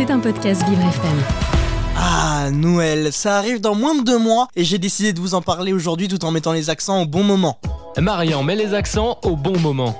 C'est un podcast Vivre FM. Ah, Noël, ça arrive dans moins de deux mois et j'ai décidé de vous en parler aujourd'hui tout en mettant les accents au bon moment. Marian met les accents au bon moment.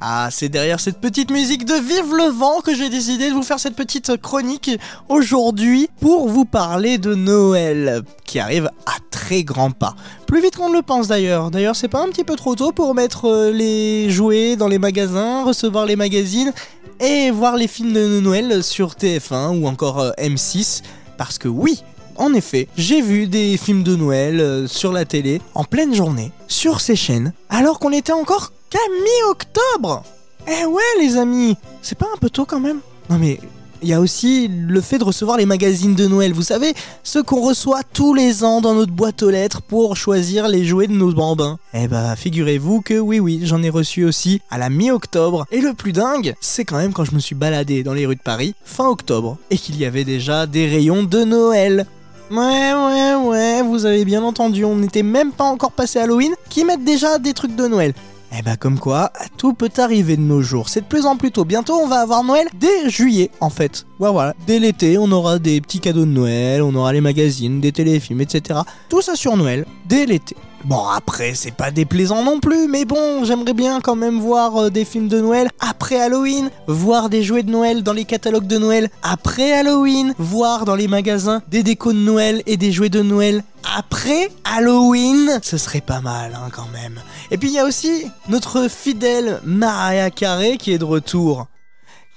Ah, c'est derrière cette petite musique de Vive le vent que j'ai décidé de vous faire cette petite chronique aujourd'hui pour vous parler de Noël qui arrive à très grands pas. Plus vite qu'on ne le pense d'ailleurs. D'ailleurs, c'est pas un petit peu trop tôt pour mettre euh, les jouets dans les magasins, recevoir les magazines et voir les films de Noël sur TF1 ou encore euh, M6 parce que oui, en effet, j'ai vu des films de Noël euh, sur la télé en pleine journée, sur ces chaînes, alors qu'on était encore qu'à mi-octobre. Eh ouais les amis, c'est pas un peu tôt quand même? Non mais il y a aussi le fait de recevoir les magazines de Noël, vous savez, ceux qu'on reçoit tous les ans dans notre boîte aux lettres pour choisir les jouets de nos bambins. Eh bah, figurez-vous que oui, oui, j'en ai reçu aussi à la mi-octobre. Et le plus dingue, c'est quand même quand je me suis baladé dans les rues de Paris, fin octobre, et qu'il y avait déjà des rayons de Noël. Ouais, ouais, ouais, vous avez bien entendu, on n'était même pas encore passé Halloween, qui mettent déjà des trucs de Noël. Eh bah comme quoi, tout peut arriver de nos jours. C'est de plus en plus tôt. Bientôt, on va avoir Noël dès juillet, en fait. Voilà. Dès l'été, on aura des petits cadeaux de Noël, on aura les magazines, des téléfilms, etc. Tout ça sur Noël, dès l'été. Bon, après, c'est pas déplaisant non plus, mais bon, j'aimerais bien quand même voir euh, des films de Noël après Halloween, voir des jouets de Noël dans les catalogues de Noël après Halloween, voir dans les magasins des décos de Noël et des jouets de Noël après Halloween. Ce serait pas mal, hein, quand même. Et puis il y a aussi notre fidèle Mariah Carey qui est de retour.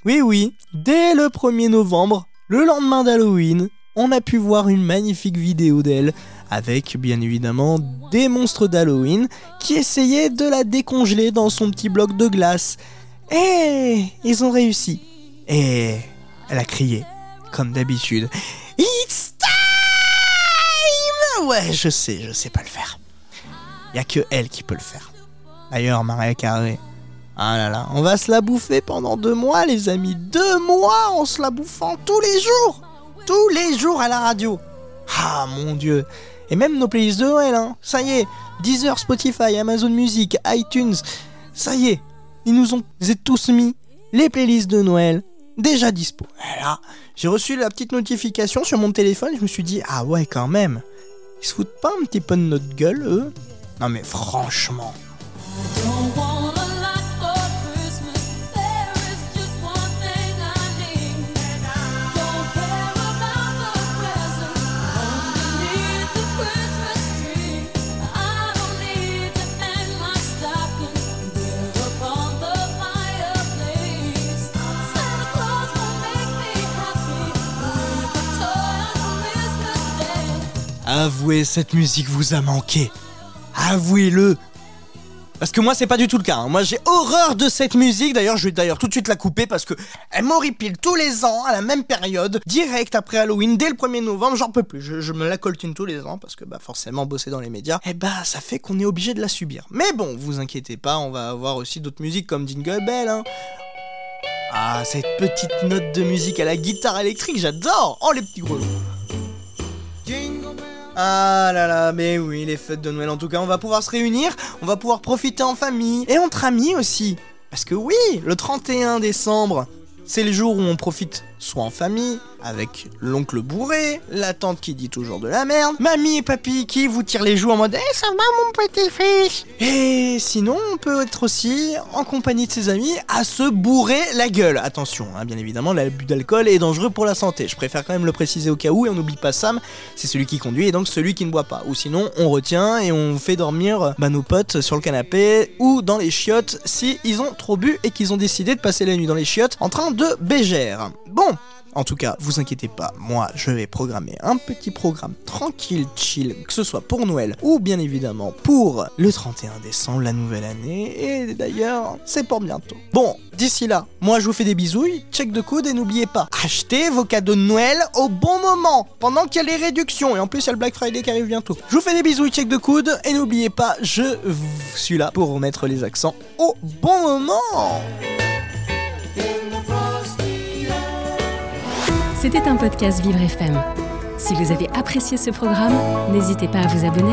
Oui, oui, dès le 1er novembre, le lendemain d'Halloween, on a pu voir une magnifique vidéo d'elle avec bien évidemment des monstres d'Halloween qui essayaient de la décongeler dans son petit bloc de glace. Et ils ont réussi. Et elle a crié, comme d'habitude. It's time Ouais, je sais, je sais pas le faire. Y a que elle qui peut le faire. D'ailleurs, Maria Carré. Ah là là, on va se la bouffer pendant deux mois, les amis. Deux mois en se la bouffant tous les jours. Tous les jours à la radio. Ah mon dieu. Et même nos playlists de Noël, hein. Ça y est. Deezer, Spotify, Amazon Music, iTunes. Ça y est. Ils nous ont tous mis les playlists de Noël déjà dispo. Et là, j'ai reçu la petite notification sur mon téléphone. Je me suis dit, ah ouais, quand même. Ils se foutent pas un petit peu de notre gueule, eux? Non mais franchement. Avouez, cette musique vous a manqué. Avouez-le. Parce que moi, c'est pas du tout le cas. hein. Moi, j'ai horreur de cette musique. D'ailleurs, je vais d'ailleurs tout de suite la couper parce que elle m'horripile tous les ans à la même période, direct après Halloween, dès le 1er novembre. J'en peux plus. Je, me la coltine tous les ans parce que, bah, forcément, bosser dans les médias, eh bah, ça fait qu'on est obligé de la subir. Mais bon, vous inquiétez pas, on va avoir aussi d'autres musiques comme Jingle Bell. Hein. Ah, cette petite note de musique à la guitare électrique, j'adore. Oh, les petits grelots. Ah là là, mais oui, les fêtes de Noël en tout cas, on va pouvoir se réunir, on va pouvoir profiter en famille et entre amis aussi. Parce que oui, le 31 décembre, c'est le jour où on profite soit en famille, avec l'oncle bourré, la tante qui dit toujours de la merde, mamie et papy qui vous tirent les joues en mode Eh ça va mon petit fils Et sinon, on peut être aussi en compagnie de ses amis à se bourrer la gueule. Attention, hein, bien évidemment, l'abus d'alcool est dangereux pour la santé. Je préfère quand même le préciser au cas où, et on n'oublie pas Sam, c'est celui qui conduit et donc celui qui ne boit pas. Ou sinon, on retient et on fait dormir bah, nos potes sur le canapé ou dans les chiottes si ils ont trop bu et qu'ils ont décidé de passer la nuit dans les chiottes en train de bégère. Bon, en tout cas, vous inquiétez pas, moi je vais programmer un petit programme tranquille, chill, que ce soit pour Noël ou bien évidemment pour le 31 décembre, la nouvelle année, et d'ailleurs, c'est pour bientôt. Bon, d'ici là, moi je vous fais des bisouilles, check de coude et n'oubliez pas, achetez vos cadeaux de Noël au bon moment, pendant qu'il y a les réductions, et en plus il y a le Black Friday qui arrive bientôt. Je vous fais des bisouilles, check de coude, et n'oubliez pas, je suis là pour remettre les accents au bon moment. C'était un podcast Vivre FM. Si vous avez apprécié ce programme, n'hésitez pas à vous abonner.